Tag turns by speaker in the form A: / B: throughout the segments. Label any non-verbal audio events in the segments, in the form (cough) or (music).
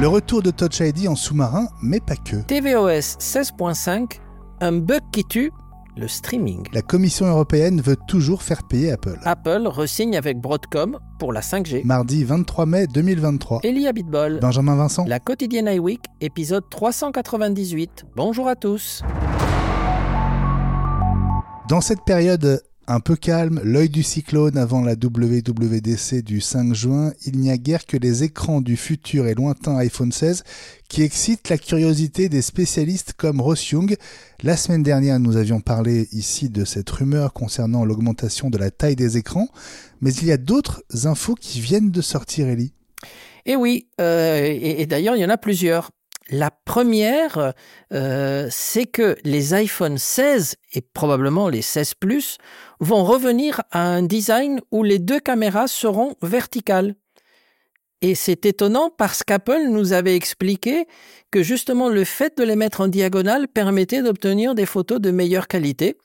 A: Le retour de Touch ID en sous-marin, mais pas que.
B: tvOS 16.5, un bug qui tue le streaming.
A: La Commission européenne veut toujours faire payer Apple.
B: Apple resigne avec Broadcom pour la 5G.
A: Mardi 23 mai 2023.
B: Elia Bitbol.
A: Benjamin Vincent.
B: La quotidienne iWeek, épisode 398. Bonjour à tous.
A: Dans cette période un peu calme, l'œil du cyclone avant la WWDC du 5 juin, il n'y a guère que les écrans du futur et lointain iPhone 16 qui excitent la curiosité des spécialistes comme Ross Young. La semaine dernière, nous avions parlé ici de cette rumeur concernant l'augmentation de la taille des écrans, mais il y a d'autres infos qui viennent de sortir, Ellie.
B: Eh oui, euh, et, et d'ailleurs, il y en a plusieurs. La première, euh, c'est que les iPhone 16 et probablement les 16 Plus vont revenir à un design où les deux caméras seront verticales. Et c'est étonnant parce qu'Apple nous avait expliqué que justement le fait de les mettre en diagonale permettait d'obtenir des photos de meilleure qualité.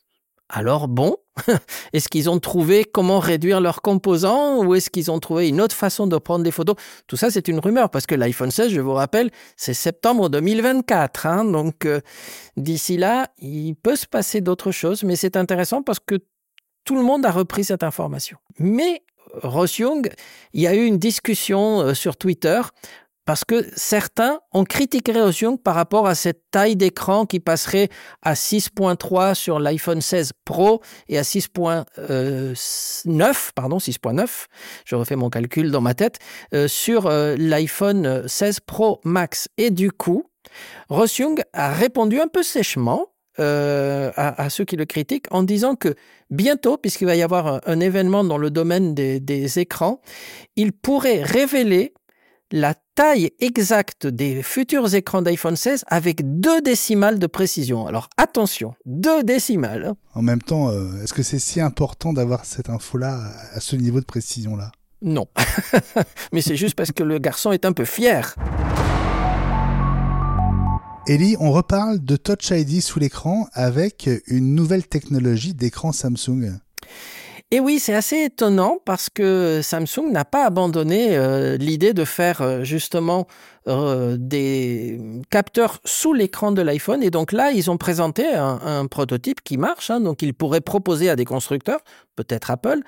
B: Alors bon, (laughs) est-ce qu'ils ont trouvé comment réduire leurs composants ou est-ce qu'ils ont trouvé une autre façon de prendre des photos? Tout ça, c'est une rumeur parce que l'iPhone 16, je vous rappelle, c'est septembre 2024. Hein, donc euh, d'ici là, il peut se passer d'autres choses, mais c'est intéressant parce que tout le monde a repris cette information. Mais Ross Young, il y a eu une discussion euh, sur Twitter parce que certains ont critiqué Young par rapport à cette taille d'écran qui passerait à 6.3 sur l'iPhone 16 Pro et à 6.9, pardon, 6.9, je refais mon calcul dans ma tête, euh, sur euh, l'iPhone 16 Pro Max. Et du coup, Ross Young a répondu un peu sèchement euh, à, ceux qui le critiquent en disant que bientôt, puisqu'il va y avoir un, événement dans le domaine des écrans, il pourrait révéler la taille exacte des futurs écrans d'iPhone 16 avec deux décimales de précision. Alors attention, deux décimales.
A: En même temps, euh, est-ce que c'est si important d'avoir cette info-là à ce niveau de précision-là?
B: Non. (laughs) Mais c'est juste parce que le garçon est un peu fier.
A: Ellie, on reparle de Touch ID sous l'écran avec une nouvelle technologie d'écran Samsung.
B: Et oui, c'est assez étonnant parce que Samsung n'a pas abandonné euh, l'idée de faire euh, justement euh, des capteurs sous l'écran de l'iPhone. Et donc là, ils ont présenté un, prototype qui marche, hein, donc ils pourraient proposer à des constructeurs, peut-être Apple,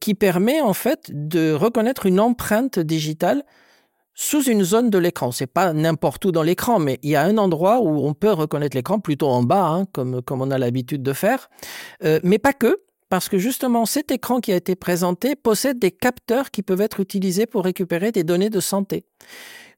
B: qui permet en fait de reconnaître une empreinte digitale sous une zone de l'écran. C'est pas n'importe où dans l'écran, mais il y a un endroit où on peut reconnaître l'écran, plutôt en bas, hein, comme, comme on a l'habitude de faire. mais pas que parce que justement cet écran qui a été présenté possède des capteurs qui peuvent être utilisés pour récupérer des données de santé.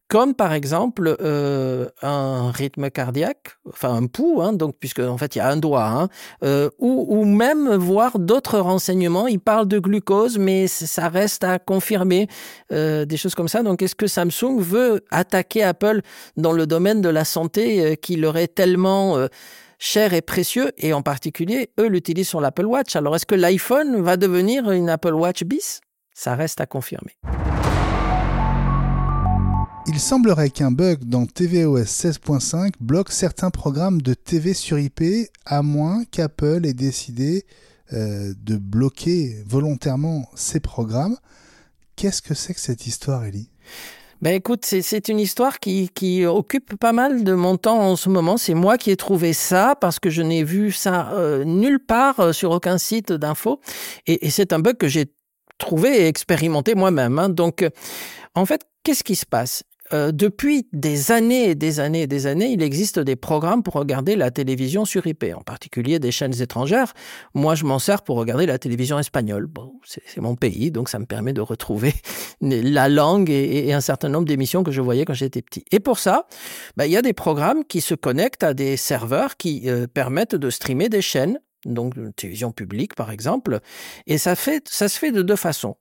B: Comme par exemple euh, un rythme cardiaque, enfin un pouls, hein, donc puisque en fait il y a un doigt, hein, euh, ou, même voir d'autres renseignements. Il parle de glucose, mais ça reste à confirmer, euh, des choses comme ça. Donc est-ce que Samsung veut attaquer Apple dans le domaine de la santé qu'il aurait tellement cher et précieux, et en particulier, eux l'utilisent sur l'Apple Watch. Alors est-ce que l'iPhone va devenir une Apple Watch bis? Ça reste à confirmer.
A: Il semblerait qu'un bug dans tvOS 16.5 bloque certains programmes de TV sur IP, à moins qu'Apple ait décidé euh, de bloquer volontairement ces programmes. Qu'est-ce que c'est que cette histoire, Ellie?
B: Ben écoute, c'est une histoire qui, qui, occupe pas mal de mon temps en ce moment. C'est moi qui ai trouvé ça parce que je n'ai vu ça euh, nulle part euh, sur aucun site d'info. Et, et c'est un bug que j'ai trouvé et expérimenté moi-même. Hein. Donc, euh, en fait, qu'est-ce qui se passe? Euh, depuis des années et des années et des années, il existe des programmes pour regarder la télévision sur IP, en particulier des chaînes étrangères. Moi, je m'en sers pour regarder la télévision espagnole. Bon, c'est mon pays, donc ça me permet de retrouver (laughs) la langue et, un certain nombre d'émissions que je voyais quand j'étais petit. Et pour ça, bah, il y a des programmes qui se connectent à des serveurs qui euh, permettent de streamer des chaînes donc de télévision publique par exemple, et ça se fait de deux façons.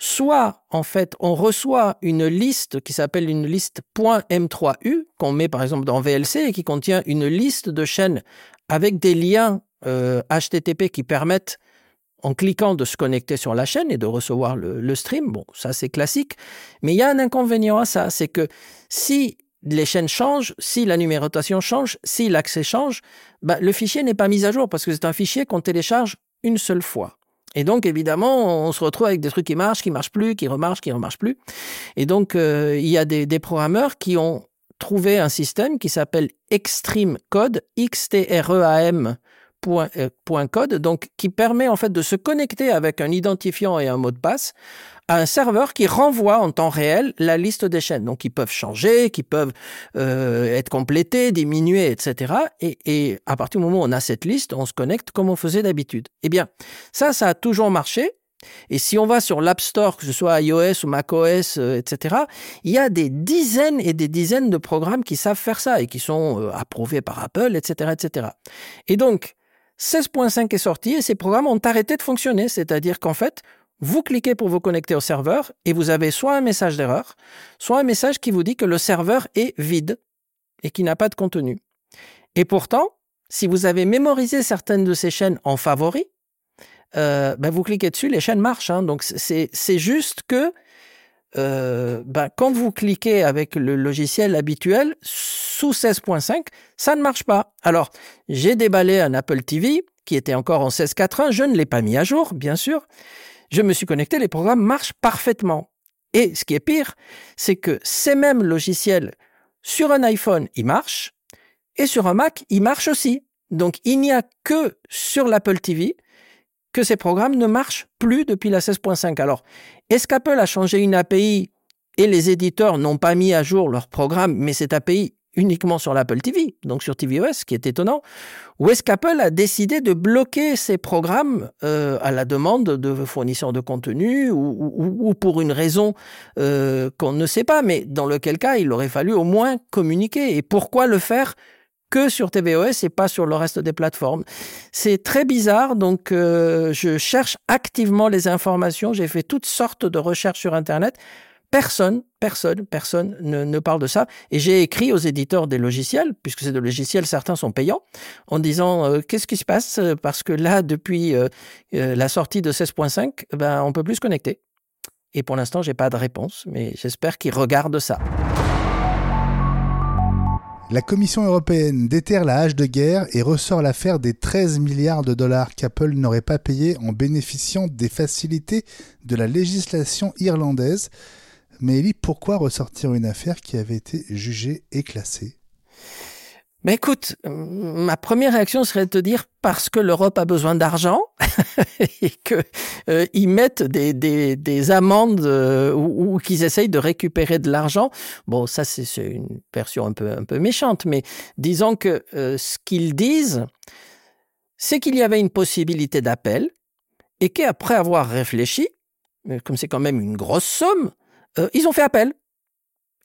B: Soit, en fait, on reçoit une liste qui s'appelle une liste .m3u, qu'on met par exemple dans VLC et qui contient une liste de chaînes avec des liens HTTP euh, qui permettent, en cliquant, de se connecter sur la chaîne et de recevoir le, stream. Bon, ça c'est classique. Mais il y a un inconvénient à ça, c'est que si les chaînes changent, si la numérotation change, si l'accès change, bah, le fichier n'est pas mis à jour parce que c'est un fichier qu'on télécharge une seule fois. Et donc, évidemment, on se retrouve avec des trucs qui marchent, qui marchent plus, qui remarchent, qui remarchent plus. Et donc, euh, il y a des, des, programmeurs qui ont trouvé un système qui s'appelle Extreme Code, X-T-R-E-A-M euh, point code, donc qui permet en fait de se connecter avec un identifiant et un mot de passe à un serveur qui renvoie en temps réel la liste des chaînes. Donc, ils peuvent changer, qui peuvent euh, être complétés, diminués, etc. Et, et, à partir du moment où on a cette liste, on se connecte comme on faisait d'habitude. Eh bien, ça, ça a toujours marché. Et si on va sur l'App Store, que ce soit iOS ou macOS, euh, etc., il y a des dizaines et des dizaines de programmes qui savent faire ça et qui sont euh, approuvés par Apple, etc., etc. Et donc, 16.5 est sorti et ces programmes ont arrêté de fonctionner. C'est-à-dire qu'en fait, vous cliquez pour vous connecter au serveur et vous avez soit un message d'erreur, soit un message qui vous dit que le serveur est vide et qui n'a pas de contenu. Et pourtant, si vous avez mémorisé certaines de ces chaînes en favori, euh, ben vous cliquez dessus, les chaînes marchent. Hein. Donc c'est juste que euh, ben, quand vous cliquez avec le logiciel habituel sous 16.5, ça ne marche pas. Alors j'ai déballé un Apple TV qui était encore en 16.4.1, je ne l'ai pas mis à jour, bien sûr. Je me suis connecté, les programmes marchent parfaitement. Et ce qui est pire, c'est que ces mêmes logiciels sur un iPhone, ils marchent, et sur un Mac, ils marchent aussi. Donc il n'y a que sur l'Apple TV que ces programmes ne marchent plus depuis la 16.5. Alors, est-ce qu'Apple a changé une API et les éditeurs n'ont pas mis à jour leur programme, mais cette API uniquement sur l'Apple TV, donc sur tvOS, ce qui est étonnant, ou est-ce qu'Apple a décidé de bloquer ces programmes euh, à la demande de fournisseurs de contenu ou, pour une raison euh, qu'on ne sait pas, mais dans lequel cas il aurait fallu au moins communiquer. Et pourquoi le faire que sur tvOS et pas sur le reste des plateformes. C'est très bizarre, donc euh, je cherche activement les informations, j'ai fait toutes sortes de recherches sur Internet Personne, personne, personne ne, parle de ça. Et j'ai écrit aux éditeurs des logiciels, puisque ces logiciels, certains sont payants, en disant euh, qu'est-ce qui se passe? Parce que là, depuis euh, euh, la sortie de 16.5, ben, on peut plus se connecter. Et pour l'instant, j'ai pas de réponse, mais j'espère qu'ils regardent ça.
A: La Commission européenne déterre la hache de guerre et ressort l'affaire des 13 milliards de dollars qu'Apple n'aurait pas payés en bénéficiant des facilités de la législation irlandaise. Mais Ellie, pourquoi ressortir une affaire qui avait été jugée et classée?
B: Mais écoute, ma première réaction serait de te dire parce que l'Europe a besoin d'argent (laughs) et que euh, ils mettent des, des, des amendes euh, ou, qu'ils essayent de récupérer de l'argent. Bon, ça c'est une version un peu un peu méchante, mais disons que euh, ce qu'ils disent, c'est qu'il y avait une possibilité d'appel et qu'après avoir réfléchi, comme c'est quand même une grosse somme, euh, ils ont fait appel.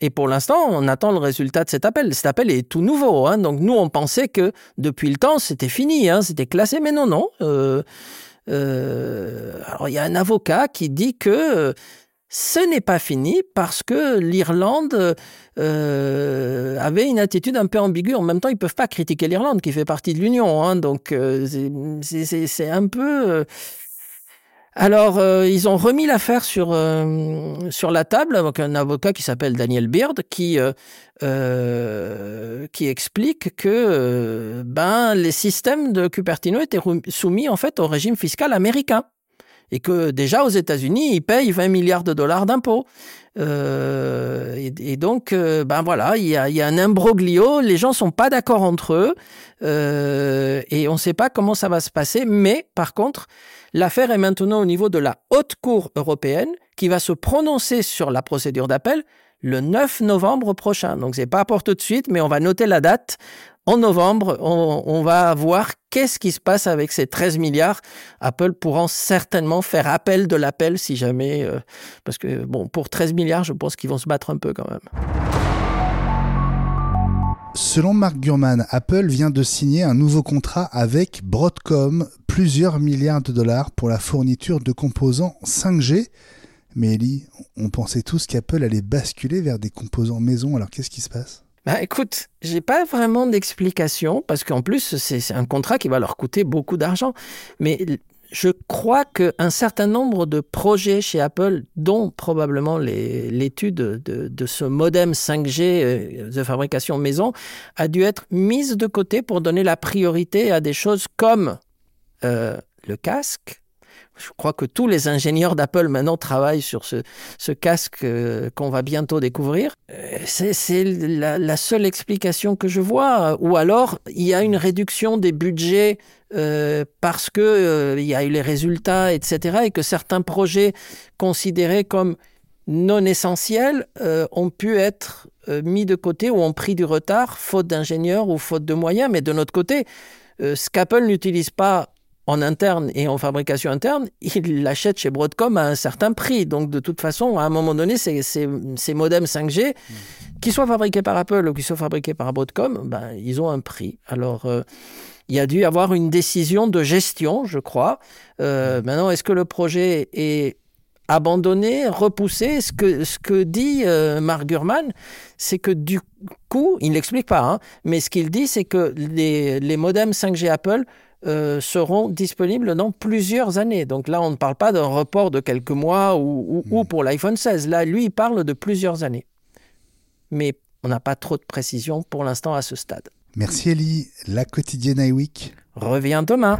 B: Et pour l'instant, on attend le résultat de cet appel. Cet appel est tout nouveau. Hein. Donc nous, on pensait que depuis le temps, c'était fini, hein, c'était classé. Mais non, non. Euh, euh, alors il y a un avocat qui dit que ce n'est pas fini parce que l'Irlande avait une attitude un peu ambiguë. En même temps, ils peuvent pas critiquer l'Irlande qui fait partie de l'Union. Hein. Donc c'est un peu alors, euh, ils ont remis l'affaire sur, euh, sur la table avec un avocat qui s'appelle Daniel Beard qui, euh, qui explique que ben, les systèmes de Cupertino étaient soumis en fait au régime fiscal américain et que déjà aux États-Unis, ils payent 20 milliards de dollars d'impôts. Euh, et, donc, ben voilà, il y a, un imbroglio, les gens sont pas d'accord entre eux, et on ne sait pas comment ça va se passer, mais par contre, L'affaire est maintenant au niveau de la Haute Cour européenne qui va se prononcer sur la procédure d'appel le 9 novembre prochain. Donc c'est pas pour tout de suite, mais on va noter la date. En novembre, on, va voir qu'est-ce qui se passe avec ces 13 milliards. Apple pourra certainement faire appel de l'appel si jamais, euh, parce que bon, pour 13 milliards, je pense qu'ils vont se battre un peu quand même.
A: Selon Mark Gurman, Apple vient de signer un nouveau contrat avec Broadcom, plusieurs milliards de dollars pour la fourniture de composants 5G. Mais Ellie, on pensait tous qu'Apple allait basculer vers des composants maison, alors qu'est-ce qui se passe?
B: Bah écoute, j'ai pas vraiment d'explication parce qu'en plus c'est un contrat qui va leur coûter beaucoup d'argent. Mais je crois qu'un certain nombre de projets chez Apple, dont probablement l'étude de, ce modem 5G euh, de fabrication maison, a dû être mise de côté pour donner la priorité à des choses comme euh, le casque, Je crois que tous les ingénieurs d'Apple maintenant travaillent sur ce, casque euh, qu'on va bientôt découvrir. Euh, c'est la, seule explication que je vois. Ou alors, il y a une réduction des budgets euh, parce que euh, il y a eu les résultats, etc., et que certains projets considérés comme non essentiels ont pu être mis de côté ou ont pris du retard, faute d'ingénieurs ou faute de moyens. Mais de notre côté, ce qu'Apple n'utilise pas en interne et en fabrication interne, il l'achète chez Broadcom à un certain prix. Donc de toute façon, à un moment donné, ces, ces, ces modems 5G, mmh. qu'ils soient fabriqués par Apple ou qu'ils soient fabriqués par Broadcom, ben, ils ont un prix. Alors il y a dû y avoir une décision de gestion, je crois. Euh, maintenant, est-ce que le projet est abandonné, repoussé Ce que, ce que dit euh, Mark Gurman, c'est que du coup, il ne l'explique pas, hein, mais ce qu'il dit, c'est que les, les modems 5G Apple euh, seront disponibles dans plusieurs années. Donc là, on ne parle pas d'un report de quelques mois ou, ou, ou pour l'iPhone 16. Là, lui, il parle de plusieurs années. Mais on n'a pas trop de précision pour l'instant à ce stade.
A: Merci Ellie. La quotidienne iWeek
B: revient demain.